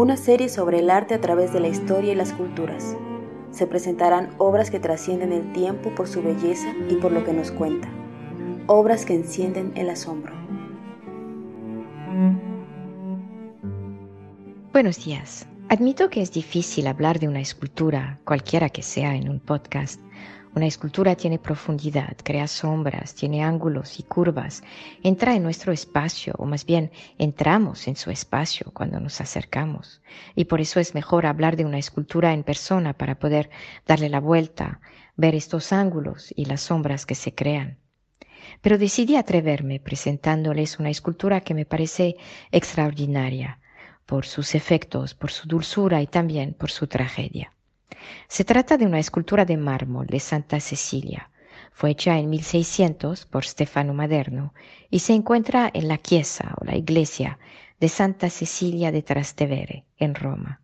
Una serie sobre el arte a través de la historia y las culturas. Se presentarán obras que trascienden el tiempo por su belleza y por lo que nos cuenta. Obras que encienden el asombro. Buenos días. Admito que es difícil hablar de una escultura, cualquiera que sea, en un podcast una escultura tiene profundidad, crea sombras, tiene ángulos y curvas, entra en nuestro espacio, o más bien entramos en su espacio cuando nos acercamos. Y por eso es mejor hablar de una escultura en persona para poder darle la vuelta, ver estos ángulos y las sombras que se crean. Pero decidí atreverme presentándoles una escultura que me parece extraordinaria, por sus efectos, por su dulzura y también por su tragedia. Se trata de una escultura de mármol de Santa Cecilia. Fue hecha en 1600 por Stefano Maderno y se encuentra en la chiesa o la iglesia de Santa Cecilia de Trastevere, en Roma.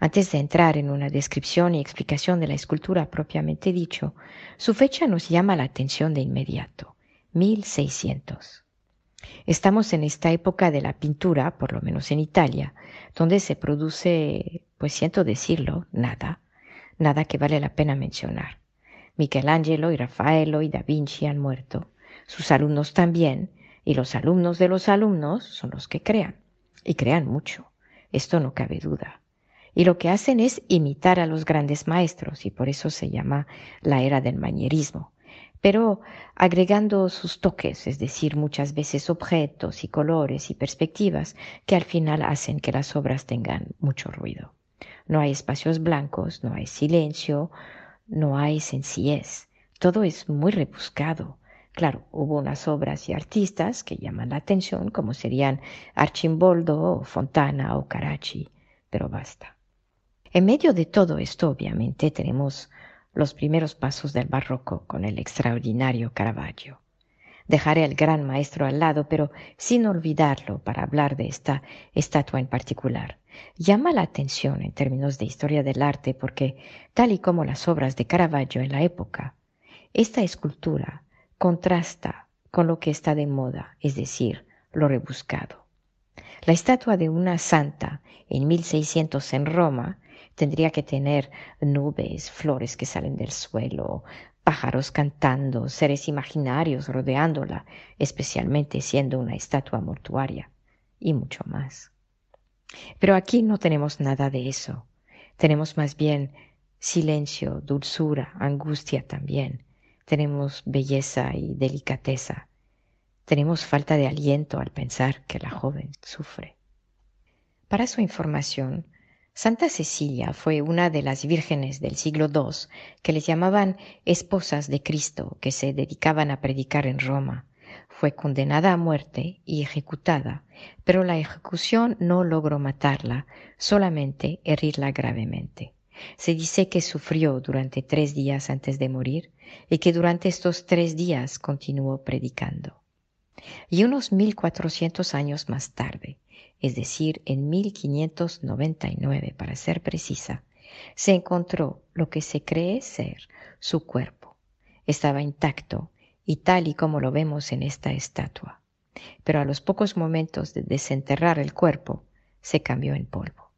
Antes de entrar en una descripción y explicación de la escultura propiamente dicho, su fecha nos llama la atención de inmediato, 1600. Estamos en esta época de la pintura, por lo menos en Italia, donde se produce, pues siento decirlo, nada, nada que vale la pena mencionar. Michelangelo y Rafaelo y Da Vinci han muerto, sus alumnos también, y los alumnos de los alumnos son los que crean, y crean mucho, esto no cabe duda. Y lo que hacen es imitar a los grandes maestros, y por eso se llama la era del manierismo, pero agregando sus toques, es decir, muchas veces objetos y colores y perspectivas que al final hacen que las obras tengan mucho ruido. No hay espacios blancos, no hay silencio, no hay sencillez. Todo es muy rebuscado. Claro, hubo unas obras y artistas que llaman la atención, como serían Archimboldo, Fontana o Caracci, pero basta. En medio de todo esto, obviamente, tenemos los primeros pasos del barroco con el extraordinario Caravaggio. Dejaré al gran maestro al lado, pero sin olvidarlo para hablar de esta estatua en particular. Llama la atención en términos de historia del arte porque, tal y como las obras de Caravaggio en la época, esta escultura contrasta con lo que está de moda, es decir, lo rebuscado. La estatua de una santa en 1600 en Roma tendría que tener nubes, flores que salen del suelo, pájaros cantando, seres imaginarios rodeándola, especialmente siendo una estatua mortuaria, y mucho más. Pero aquí no tenemos nada de eso. Tenemos más bien silencio, dulzura, angustia también. Tenemos belleza y delicadeza. Tenemos falta de aliento al pensar que la joven sufre. Para su información, Santa Cecilia fue una de las vírgenes del siglo II que les llamaban esposas de Cristo, que se dedicaban a predicar en Roma. Fue condenada a muerte y ejecutada, pero la ejecución no logró matarla, solamente herirla gravemente. Se dice que sufrió durante tres días antes de morir y que durante estos tres días continuó predicando. Y unos mil cuatrocientos años más tarde, es decir, en 1599 para ser precisa, se encontró lo que se cree ser su cuerpo. Estaba intacto y tal y como lo vemos en esta estatua, pero a los pocos momentos de desenterrar el cuerpo se cambió en polvo.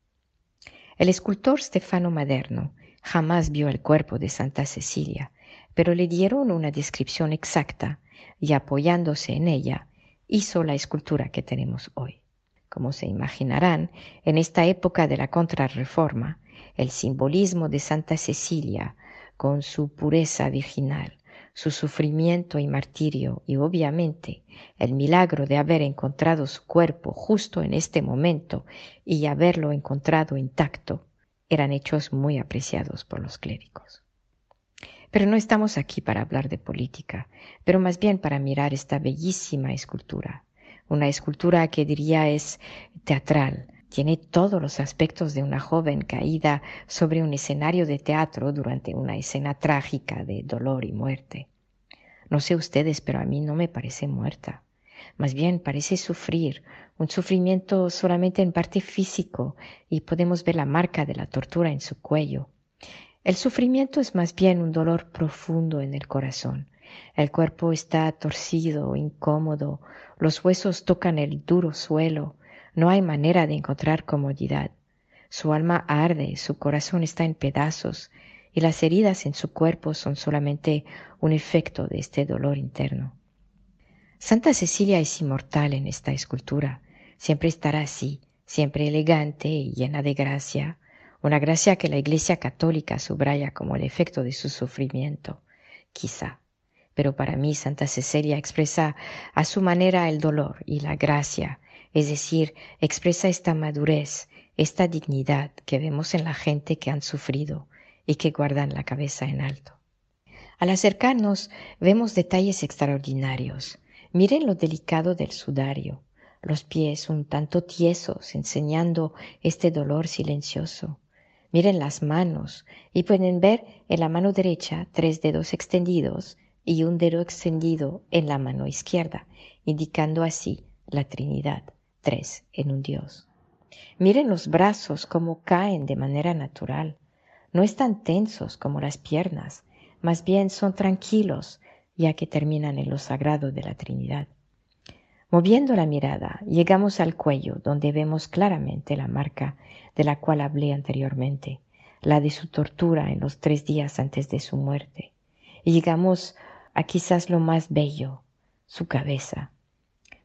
El escultor Stefano Maderno jamás vio el cuerpo de Santa Cecilia, pero le dieron una descripción exacta y apoyándose en ella hizo la escultura que tenemos hoy. Como se imaginarán, en esta época de la contrarreforma, el simbolismo de Santa Cecilia, con su pureza virginal, su sufrimiento y martirio y obviamente el milagro de haber encontrado su cuerpo justo en este momento y haberlo encontrado intacto, eran hechos muy apreciados por los clérigos. Pero no estamos aquí para hablar de política, pero más bien para mirar esta bellísima escultura, una escultura que diría es teatral, tiene todos los aspectos de una joven caída sobre un escenario de teatro durante una escena trágica de dolor y muerte. No sé ustedes, pero a mí no me parece muerta. Más bien parece sufrir, un sufrimiento solamente en parte físico, y podemos ver la marca de la tortura en su cuello. El sufrimiento es más bien un dolor profundo en el corazón. El cuerpo está torcido, incómodo, los huesos tocan el duro suelo, no hay manera de encontrar comodidad. Su alma arde, su corazón está en pedazos, y las heridas en su cuerpo son solamente un efecto de este dolor interno. Santa Cecilia es inmortal en esta escultura, siempre estará así, siempre elegante y llena de gracia, una gracia que la Iglesia Católica subraya como el efecto de su sufrimiento, quizá. Pero para mí Santa Cecilia expresa a su manera el dolor y la gracia, es decir, expresa esta madurez, esta dignidad que vemos en la gente que han sufrido y que guardan la cabeza en alto. Al acercarnos vemos detalles extraordinarios. Miren lo delicado del sudario, los pies un tanto tiesos enseñando este dolor silencioso, Miren las manos y pueden ver en la mano derecha tres dedos extendidos y un dedo extendido en la mano izquierda, indicando así la Trinidad, tres en un Dios. Miren los brazos como caen de manera natural. No están tensos como las piernas, más bien son tranquilos, ya que terminan en lo sagrado de la Trinidad. Moviendo la mirada, llegamos al cuello, donde vemos claramente la marca de la cual hablé anteriormente, la de su tortura en los tres días antes de su muerte. Y llegamos a quizás lo más bello, su cabeza.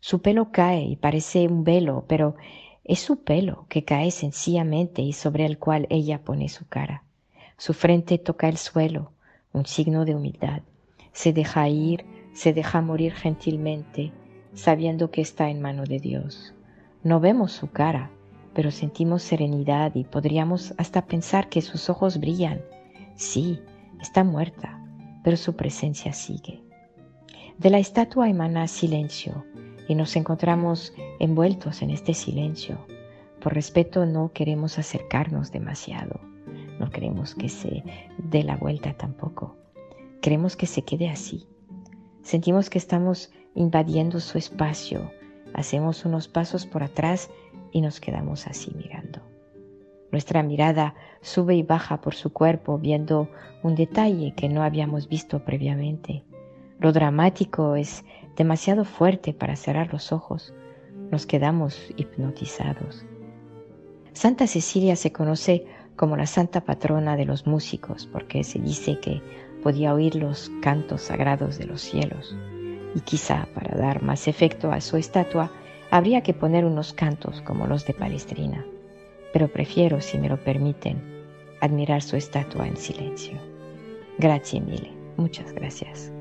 Su pelo cae y parece un velo, pero es su pelo que cae sencillamente y sobre el cual ella pone su cara. Su frente toca el suelo, un signo de humildad. Se deja ir, se deja morir gentilmente, sabiendo que está en mano de Dios. No vemos su cara, pero sentimos serenidad y podríamos hasta pensar que sus ojos brillan. Sí, está muerta, pero su presencia sigue. De la estatua emana silencio y nos encontramos envueltos en este silencio. Por respeto no queremos acercarnos demasiado, no queremos que se dé la vuelta tampoco. Queremos que se quede así. Sentimos que estamos invadiendo su espacio. Hacemos unos pasos por atrás y nos quedamos así mirando. Nuestra mirada sube y baja por su cuerpo viendo un detalle que no habíamos visto previamente. Lo dramático es demasiado fuerte para cerrar los ojos. Nos quedamos hipnotizados. Santa Cecilia se conoce como la santa patrona de los músicos porque se dice que podía oír los cantos sagrados de los cielos y quizá para dar más efecto a su estatua habría que poner unos cantos como los de Palestrina, pero prefiero, si me lo permiten, admirar su estatua en silencio. Gracias mille, muchas gracias.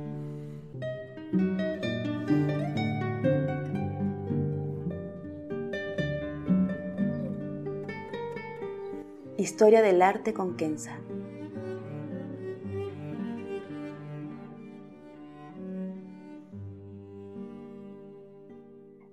Historia del arte con Kenza.